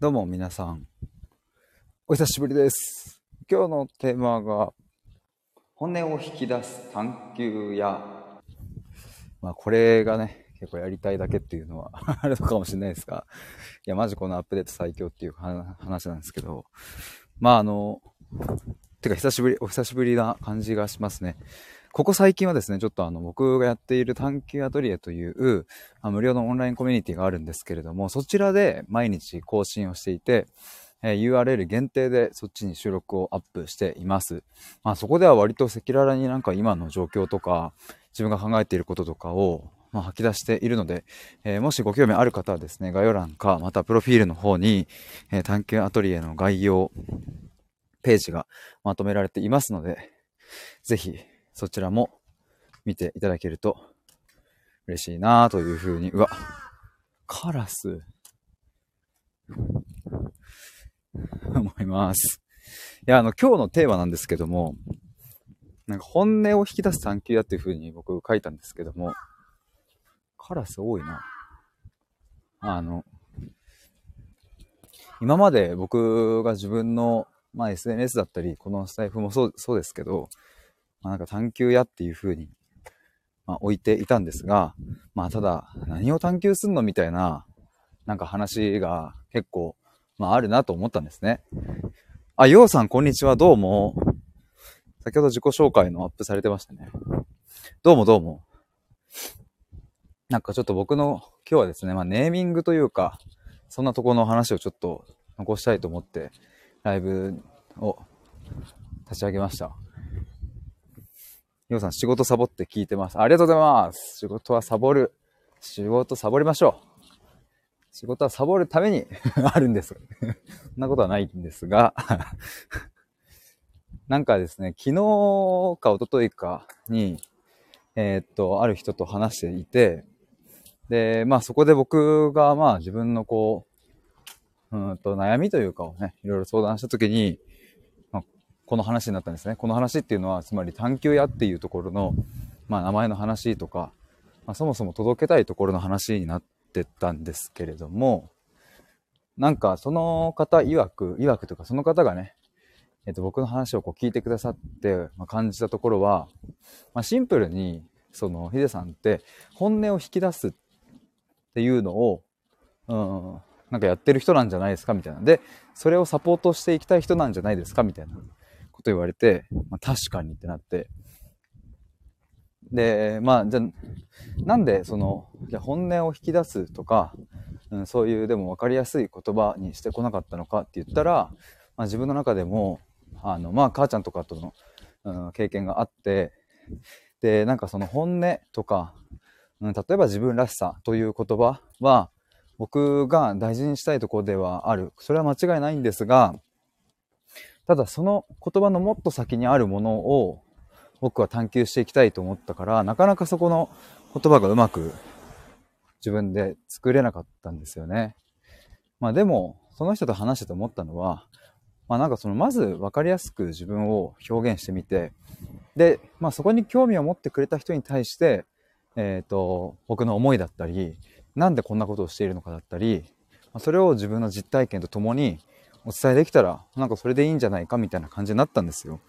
どうも皆さん、お久しぶりです。今日のテーマが、骨を引き出す探求や、まあこれがね、結構やりたいだけっていうのは あるのかもしれないですが、いやマジこのアップデート最強っていう話なんですけど、まああの、てか久しぶり、お久しぶりな感じがしますね。ここ最近はですね、ちょっとあの、僕がやっている探求アトリエという、あ無料のオンラインコミュニティがあるんですけれども、そちらで毎日更新をしていて、えー URL 限定でそっちに収録をアップしています。まあそこでは割と赤裸々になんか今の状況とか、自分が考えていることとかを、まあ、吐き出しているので、えーもしご興味ある方はですね、概要欄か、またプロフィールの方に、えー探求アトリエの概要ページがまとめられていますので、ぜひそちらも見ていただけると嬉しいなというふうに、うわ、カラス、思います。いや、あの、今日のテーマなんですけども、なんか本音を引き出す探求やっていうふうに僕書いたんですけども、カラス多いな。あの、今まで僕が自分の、まあ、SNS だったり、このスタイフもそうそうですけど、まあ、なんか探求やっていうふうに、まあ、置いていたんですが、まあ、ただ、何を探求すんのみたいな、なんか話が結構、まあ、あるなと思ったんですね。あ、ようさん、こんにちは、どうも。先ほど自己紹介のアップされてましたね。どうもどうも。なんかちょっと僕の今日はですね、まあ、ネーミングというか、そんなとこの話をちょっと残したいと思って、ライブを立ち上げました。ようさん、仕事サボって聞いてます。ありがとうございます。仕事はサボる。仕事サボりましょう。仕事はサボるために あるんです。そんなことはないんですが、なんかですね、昨日か一昨日かに、えーっと、ある人と話していて、で、まあそこで僕がまあ自分のこう、うんと悩みというかをね、いろいろ相談したときに、この話になったんですね。この話っていうのは、つまり探求屋っていうところの、まあ名前の話とか、まあそもそも届けたいところの話になってたんですけれども、なんかその方曰く、曰くというかその方がね、えっと僕の話をこう聞いてくださって、まあ、感じたところは、まあシンプルに、そのヒデさんって本音を引き出すっていうのを、うん、なんかやってる人なんじゃないですかみたいな。で、それをサポートしていきたい人なんじゃないですかみたいなこと言われて、まあ、確かにってなって。で、まあ、じゃあなんでその、じゃ本音を引き出すとか、うん、そういうでも分かりやすい言葉にしてこなかったのかって言ったら、まあ、自分の中でも、あの、まあ、母ちゃんとかとの、うん、経験があって、で、なんかその本音とか、うん、例えば自分らしさという言葉は、僕が大事にしたいところではある。それは間違いないんですが、ただその言葉のもっと先にあるものを僕は探求していきたいと思ったから、なかなかそこの言葉がうまく自分で作れなかったんですよね。まあでも、その人と話してて思ったのは、まあなんかそのまず分かりやすく自分を表現してみて、で、まあそこに興味を持ってくれた人に対して、えっ、と、僕の思いだったり、なんでこんなことをしているのかだったり、それを自分の実体験とともにお伝えできたら、なんかそれでいいんじゃないかみたいな感じになったんですよ。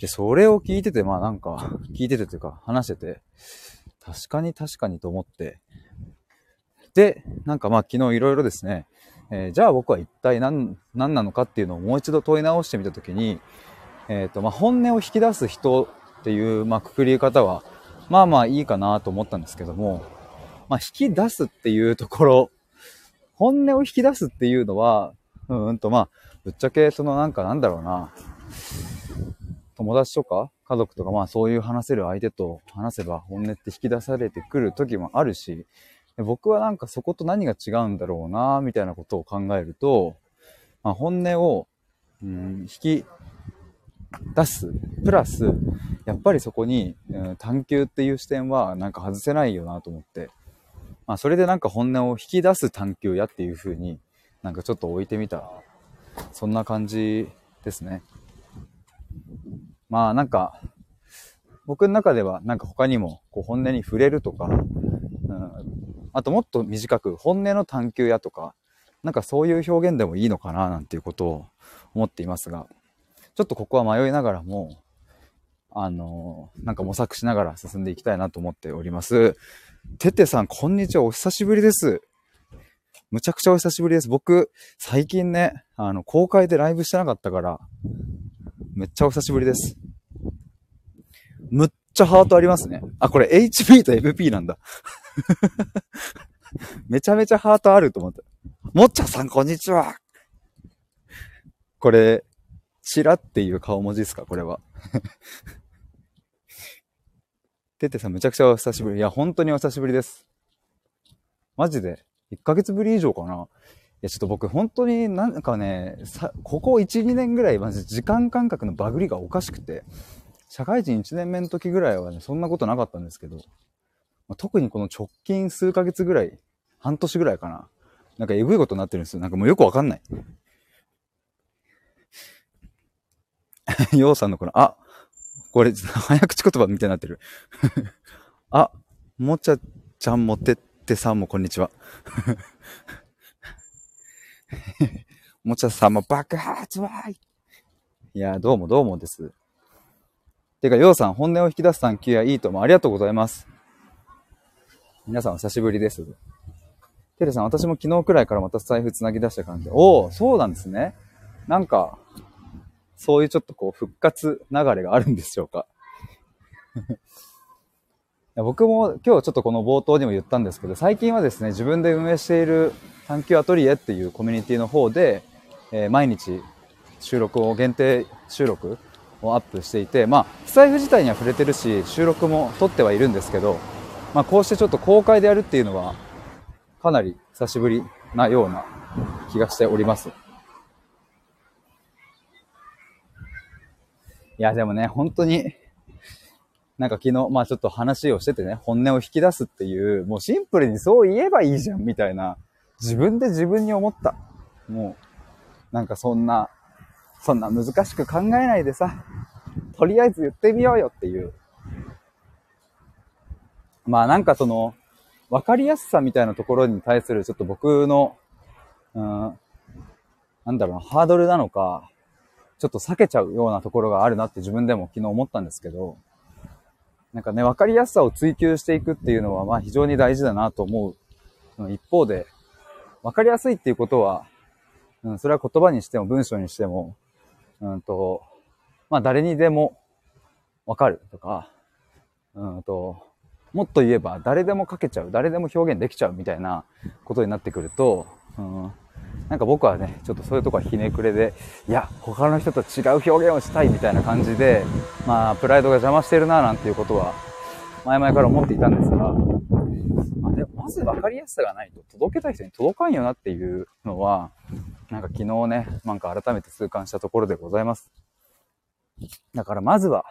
で、それを聞いてて、まあなんか、聞いててというか話してて、確かに確かにと思って、で、なんかまあ昨日いろいろですね、えーじゃあ僕は一体何、何なのかっていうのをもう一度問い直してみたときに、えっ、と、まあ本音を引き出す人っていう、まあくくり方は、まあまあいいかなと思ったんですけども、まあ引き出すっていうところ、本音を引き出すっていうのは、うんとまあ、ぶっちゃけそのなんかなんだろうな、友達とか家族とかまあそういう話せる相手と話せば本音って引き出されてくる時もあるし、僕はなんかそこと何が違うんだろうな、みたいなことを考えると、まあ、本音を、うん、引き出す、プラス、やっぱりそこに、うん探求っていう視点はなんか外せないよなと思って、まあそれでなんか本音を引き出す探求やっていう風になんかちょっと置いてみた、そんな感じですね。まあなんか、僕の中ではなんか他にもこう本音に触れるとか、うん、あともっと短く本音の探求やとか、なんかそういう表現でもいいのかななんていうことを思っていますが、ちょっとここは迷いながらも、あの、なんか模索しながら進んでいきたいなと思っております。ててさん、こんにちは。お久しぶりです。むちゃくちゃお久しぶりです。僕、最近ね、あの、公開でライブしてなかったから、めっちゃお久しぶりです。むっちゃハートありますね。あ、これ HP と MP なんだ。めちゃめちゃハートあると思った。もっちゃさん、こんにちは。これ、チラっていう顔文字ですか？これは。ててさん、めちゃくちゃお久しぶり。いや、本当にお久しぶりです。マジで、1ヶ月ぶり以上かな？いや、ちょっと僕、本当になんかね、さ、ここ1、2年ぐらい、まず時間感覚のバグりがおかしくて、社会人1年目の時ぐらいはね、そんなことなかったんですけど、まあ、特にこの直近数ヶ月ぐらい、半年ぐらいかな。なんかエグいことになってるんですよ。なんかもうよくわかんない。ようさんのこの、あ、これ、早口言葉みたいになってる。あ、もちゃちゃんもてってさんもこんにちは。もちゃさんも爆発わーい。いや、どうもどうもです。てか、ようさん、本音を引き出す探求やいいともありがとうございます。皆さんお久しぶりです。テレさん、私も昨日くらいからまた財布繋ぎ出した感じで、おお、そうなんですね。なんか、そういうちょっとこう復活流れがあるんでしょうか。僕も今日ちょっとこの冒頭にも言ったんですけど、最近はですね、自分で運営している探求アトリエっていうコミュニティの方で、えー、毎日収録を、限定収録をアップしていて、まあ、不財布自体には触れてるし、収録も撮ってはいるんですけど、まあ、こうしてちょっと公開でやるっていうのは、かなり久しぶりなような気がしております。いや、でもね、本当に、なんか昨日、まあちょっと話をしててね、本音を引き出すっていう、もうシンプルにそう言えばいいじゃん、みたいな、自分で自分に思った。もう、なんかそんな、そんな難しく考えないでさ、とりあえず言ってみようよっていう。まあなんかその、わかりやすさみたいなところに対するちょっと僕の、うん、なんだろうな、ハードルなのか、ちょっと避けちゃうようなところがあるなって自分でも昨日思ったんですけど、なんかね、わかりやすさを追求していくっていうのは、まあ非常に大事だなと思う。一方で、わかりやすいっていうことは、うん、それは言葉にしても文章にしても、うんと、まあ誰にでもわかるとか、うんと、もっと言えば誰でも書けちゃう、誰でも表現できちゃうみたいなことになってくると、うん、なんか僕はね、ちょっとそういうとこはひねくれで、いや、他の人と違う表現をしたいみたいな感じで、まあ、プライドが邪魔してるななんていうことは、前々から思っていたんですが、まあ、でもまず分かりやすさがないと届けたい人に届かんよなっていうのは、なんか昨日ね、なんか改めて痛感したところでございます。だからまずは、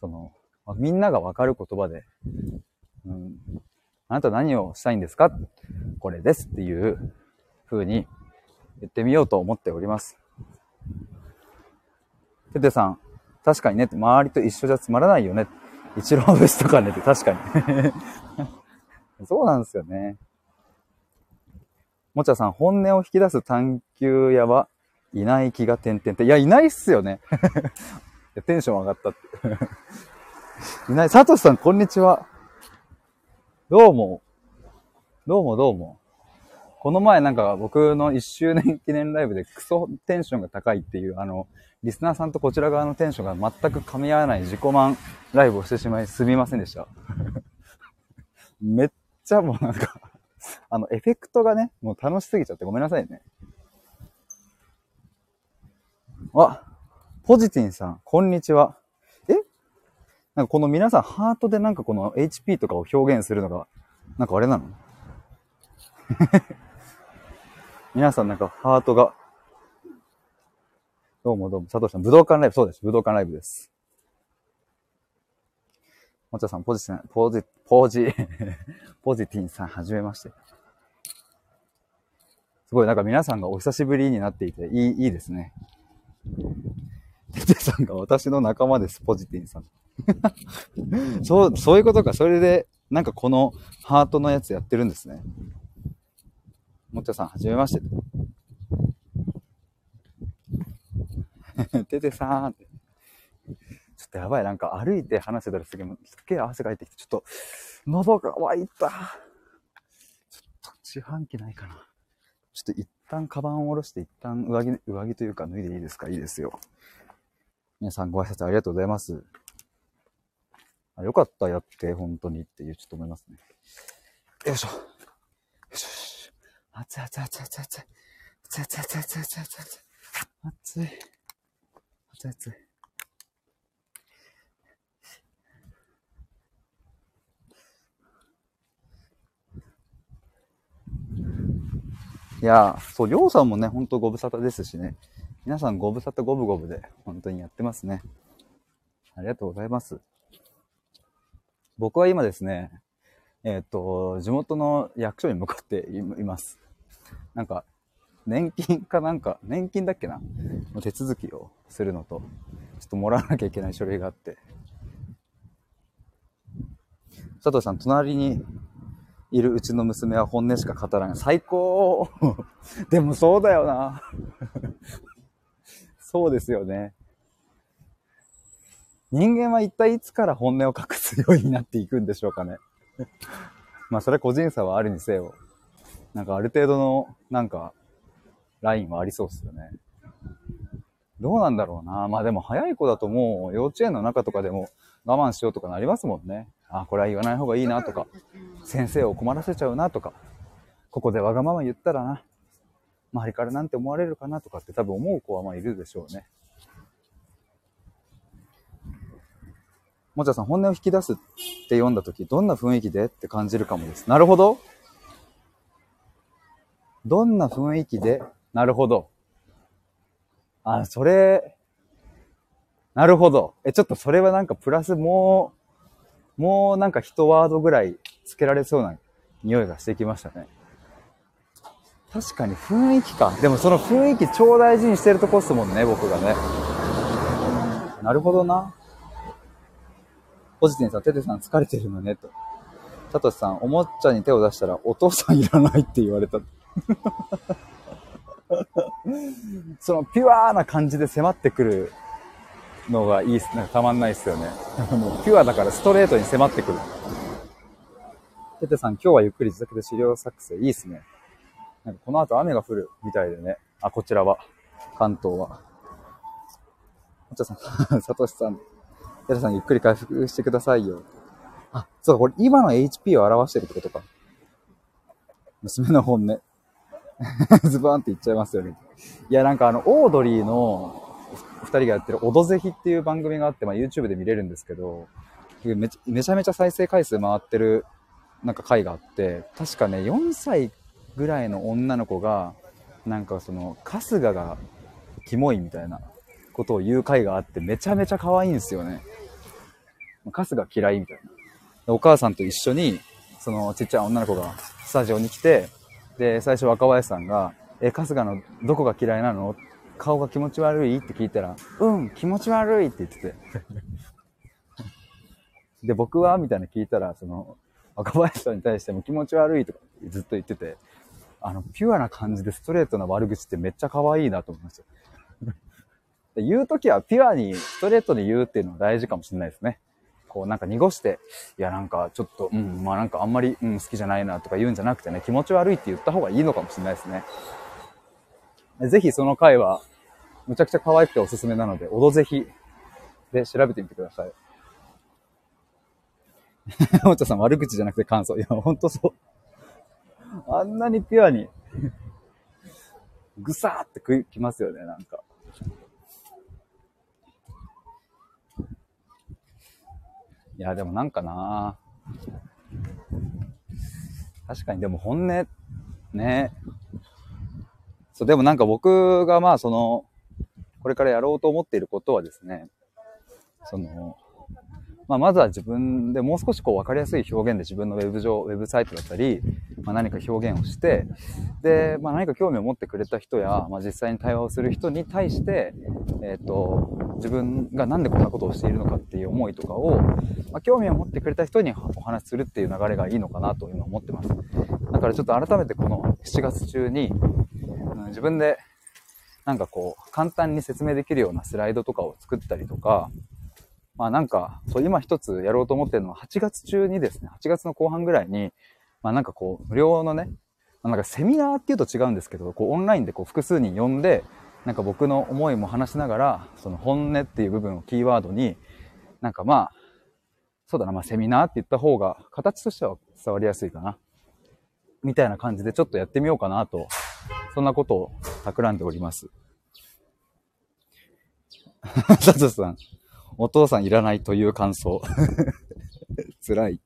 そのま、みんなが分かる言葉で、うん、あなた何をしたいんですか？これですっていう風に言ってみようと思っております。ててさん、確かにね、周りと一緒じゃつまらないよね。一郎節とかね確かに そうなんですよね。もちゃさん、本音を引き出す探求屋はいない気が点々って。いや、いないっすよね。テンション上がったって。いない。サトシさん、こんにちは。どうも。どうもどうも。この前なんか僕の1周年記念ライブでクソテンションが高いっていう、あの、リスナーさんとこちら側のテンションが全く噛み合わない自己満ライブをしてしまいすみませんでした。めっちゃもうなんかあの、エフェクトがね、もう楽しすぎちゃってごめんなさいね。あ、ポジティンさん、こんにちは。え？なんかこの皆さんハートでなんかこの HP とかを表現するのが、なんかあれなの？皆さんなんかハートが。どうもどうも、佐藤さん、武道館ライブ、そうです。武道館ライブです。もちゃさん、ポジティン、ポジ、ポジ、ポジティンさん、はじめまして。すごい、なんか皆さんがお久しぶりになっていて、いい、いいですね。ててさんが私の仲間です、ポジティンさん。そう、そういうことか。それで、なんかこのハートのやつやってるんですね。もっちゃさん、はじめまして。ててさーんって。ちょっとやばい、なんか歩いて話してたらすげえ、すっげえ汗かいてきて、ちょっと、喉が渇いた。ちょっと自販機ないかな。ちょっと一旦カバンを下ろして、一旦上着、上着というか脱いでいいですか？いいですよ。皆さんご挨拶ありがとうございます。あよかった、やって、本当にっていう、ちょっと思いますね。よいしょ。よいしょ。熱い熱い熱い熱い熱い。熱い熱い熱い熱い熱いい。熱い。熱い熱い。いやそう、りょうさんもね、ほんとご無沙汰ですしね。皆さんご無沙汰五分五分で、本当にやってますね。ありがとうございます。僕は今ですね、えっ、ー、と、地元の役所に向かっています。なんか、年金かなんか、年金だっけな？の手続きをするのと、ちょっともらわなきゃいけない書類があって。佐藤さん、隣にいるうちの娘は本音しか語らない。最高 でもそうだよな そうですよね。人間は一体いつから本音を隠すようになっていくんでしょうかね。まあそれは個人差はあるにせよ。なんかある程度の、なんか、ラインはありそうっすよね。どうなんだろうな。まあでも早い子だともう幼稚園の中とかでも我慢しようとかなりますもんね。あ、これは言わない方がいいなとか、先生を困らせちゃうなとか、ここでわがまま言ったらな、周りからなんて思われるかなとかって多分思う子はまあいるでしょうね。もちゃさん、本音を引き出すって読んだ時、どんな雰囲気でって感じるかもです。なるほど。どんな雰囲気でなるほど。あ、それ、なるほど。え、ちょっとそれはなんかプラスもう、もうなんか一ワードぐらいつけられそうな匂いがしてきましたね。確かに雰囲気か。でもその雰囲気超大事にしてるとこっすもんね、僕がね。なるほどな。ポジティンさん、テテさん疲れてるのね、と。サトシさん、おもちゃに手を出したらお父さんいらないって言われた。そのピュアな感じで迫ってくるのがいいっす。なんかたまんないっすよね。もうピュアだからストレートに迫ってくる。テテさん、今日はゆっくり自宅で資料作成いいっすね。なんかこの後雨が降るみたいでね。あ、こちらは。関東は。お茶さん、サトシさん、テテさんゆっくり回復してくださいよ。あ、そうか、これ今の HP を表してるってことか。娘の本音。ズバーンって言っちゃいますよね。いや、なんかあの、オードリーの二人がやってるオドぜひっていう番組があって、まあ YouTube で見れるんですけど、めちめちゃめちゃ再生回数回ってるなんか回があって、確かね、4歳ぐらいの女の子が、なんかその、春日がキモいみたいなことを言う回があって、めちゃめちゃ可愛いんですよね。春日嫌いみたいな。お母さんと一緒に、そのちっちゃい女の子がスタジオに来て、で、最初若林さんが、え、春日のどこが嫌いなの？顔が気持ち悪い？って聞いたら、うん、気持ち悪いって言ってて。で、僕は？みたいな聞いたら、その、若林さんに対しても気持ち悪いとかずっと言ってて、あの、ピュアな感じでストレートな悪口ってめっちゃ可愛いなと思いました。言うときはピュアに、ストレートに言うっていうのは大事かもしれないですね。こうなんか濁して、いやなんかちょっと、うん、まあなんかあんまり、うん、好きじゃないなとか言うんじゃなくてね、気持ち悪いって言った方がいいのかもしれないですね。ぜひその回は、むちゃくちゃ可愛くておすすめなので、おどぜひで調べてみてください。おもちゃさん悪口じゃなくて感想。いや、ほんとそう。あんなにピュアにぐさーってきますよね、なんか。いや、でもなんかな確かにでも本音、ね。そう、でもなんか僕がまあその、これからやろうと思っていることはですね、その、まあ、まずは自分でもう少しこう分かりやすい表現で自分のウェブ上、ウェブサイトだったり、まあ、何か表現をして、で、まあ、何か興味を持ってくれた人や、まあ、実際に対話をする人に対して、えっ、ー、と、自分がなんでこんなことをしているのかっていう思いとかを、まあ、興味を持ってくれた人にお話しするっていう流れがいいのかなと今思ってます。だからちょっと改めてこの7月中に、うん、自分でなんかこう、簡単に説明できるようなスライドとかを作ったりとか、まあなんか、そう今一つやろうと思ってるのは8月中にですね、8月の後半ぐらいに、まあなんかこう、無料のね、まあ、なんかセミナーっていうと違うんですけど、こうオンラインでこう複数人呼んで、なんか僕の思いも話しながら、その本音っていう部分をキーワードに、なんかまあ、そうだな、まあセミナーって言った方が、形としては伝わりやすいかな。みたいな感じでちょっとやってみようかなと、そんなことを企んでおります。サトさん、お父さんいらないという感想。辛い。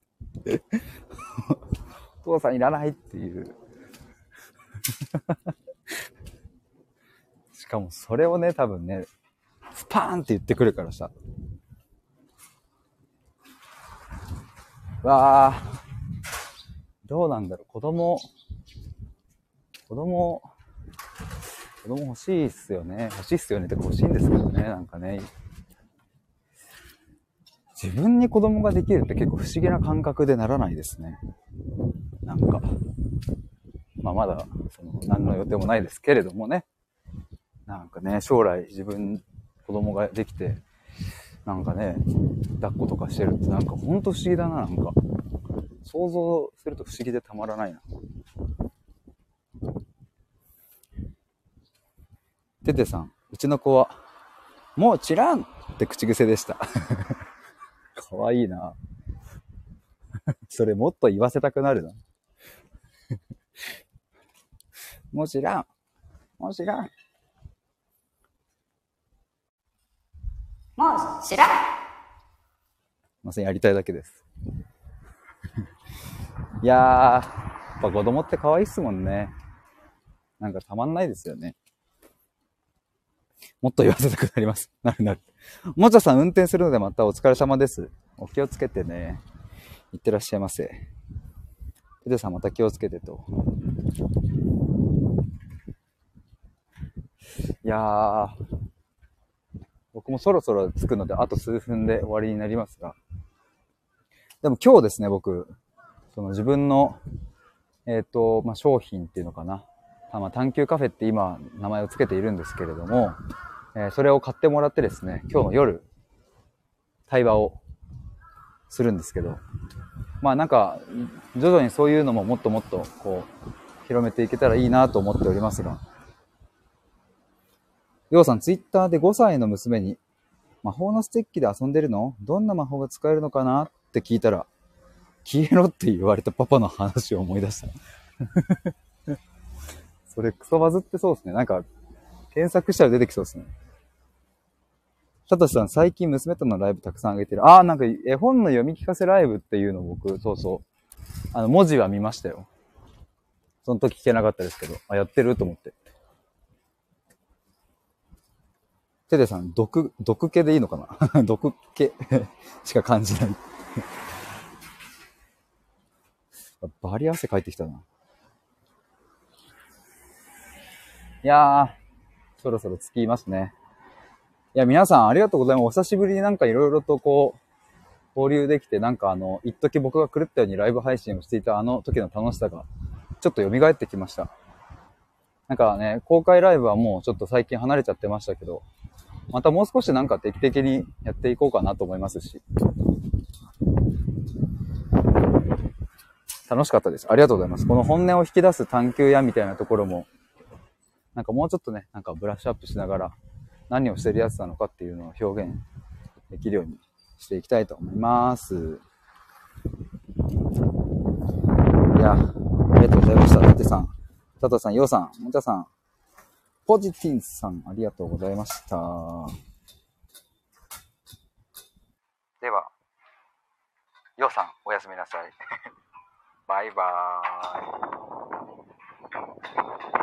お父さんいらないっていう。しかもそれをね、多分ね、スパーンって言ってくるからさ。わあ、どうなんだろう。子供、子供、子供欲しいっすよね。欲しいっすよねってか欲しいんですけどね。なんかね。自分に子供ができるって結構不思議な感覚でならないですね。なんか。まあまだ、その、何の予定もないですけれどもね。なんかね、将来自分、子供ができて、なんかね、抱っことかしてるってなんかほんと不思議だな、なんか。想像すると不思議でたまらないな。ててさん、うちの子は、もうちらんって口癖でした。かわいいな。それもっと言わせたくなるな。もう知らん。もう知らん。もう知らん。ません、やりたいだけです。いやー、やっぱ子供って可愛いっすもんね。なんかたまんないですよね。もっと言わせたくなります。なるなる。もちゃさん運転するのでまたお疲れ様です。お気をつけてね。いってらっしゃいませ。テテさんまた気をつけてと。いやー、僕もそろそろ着くので、あと数分で終わりになりますが。でも今日ですね、僕、その自分の、えっ、ー、と、まあ、商品っていうのかな。まあ、探求カフェって今名前を付けているんですけれども、えー、それを買ってもらってですね、今日の夜、対話をするんですけど、まあなんか、徐々にそういうのももっともっとこう、広めていけたらいいなと思っておりますが、ようさん、ツイッターで5歳の娘に、魔法のステッキで遊んでるの？どんな魔法が使えるのかな？って聞いたら、消えろって言われたパパの話を思い出した。それクソバズってそうですね。なんか、検索したら出てきそうですね。サトシさん、最近娘とのライブたくさん上げてる。ああ、なんか絵本の読み聞かせライブっていうの僕、そうそう。あの、文字は見ましたよ。その時聞けなかったですけど、あ、やってると思って。テテさん、毒、毒気でいいのかな？毒気 しか感じない バリ汗かいてきたな。いやー、そろそろ着きますね。いや、皆さんありがとうございます。お久しぶりになんかいろいろとこう、交流できて、なんかあの、一時僕が狂ったようにライブ配信をしていたあの時の楽しさが、ちょっと蘇ってきました。なんかね、公開ライブはもうちょっと最近離れちゃってましたけど、またもう少しなんか定期的にやっていこうかなと思いますし。楽しかったです。ありがとうございます。この本音を引き出す探求やみたいなところも、なんかもうちょっとね、なんかブラッシュアップしながら、何をしてるやつなのかっていうのを表現できるようにしていきたいと思います。いや、ありがとうございました。だってさん、佐藤さん、ようさん、もちゃさん、ポジティンさん、ありがとうございました。では、ようさん、おやすみなさい。バイバーイ。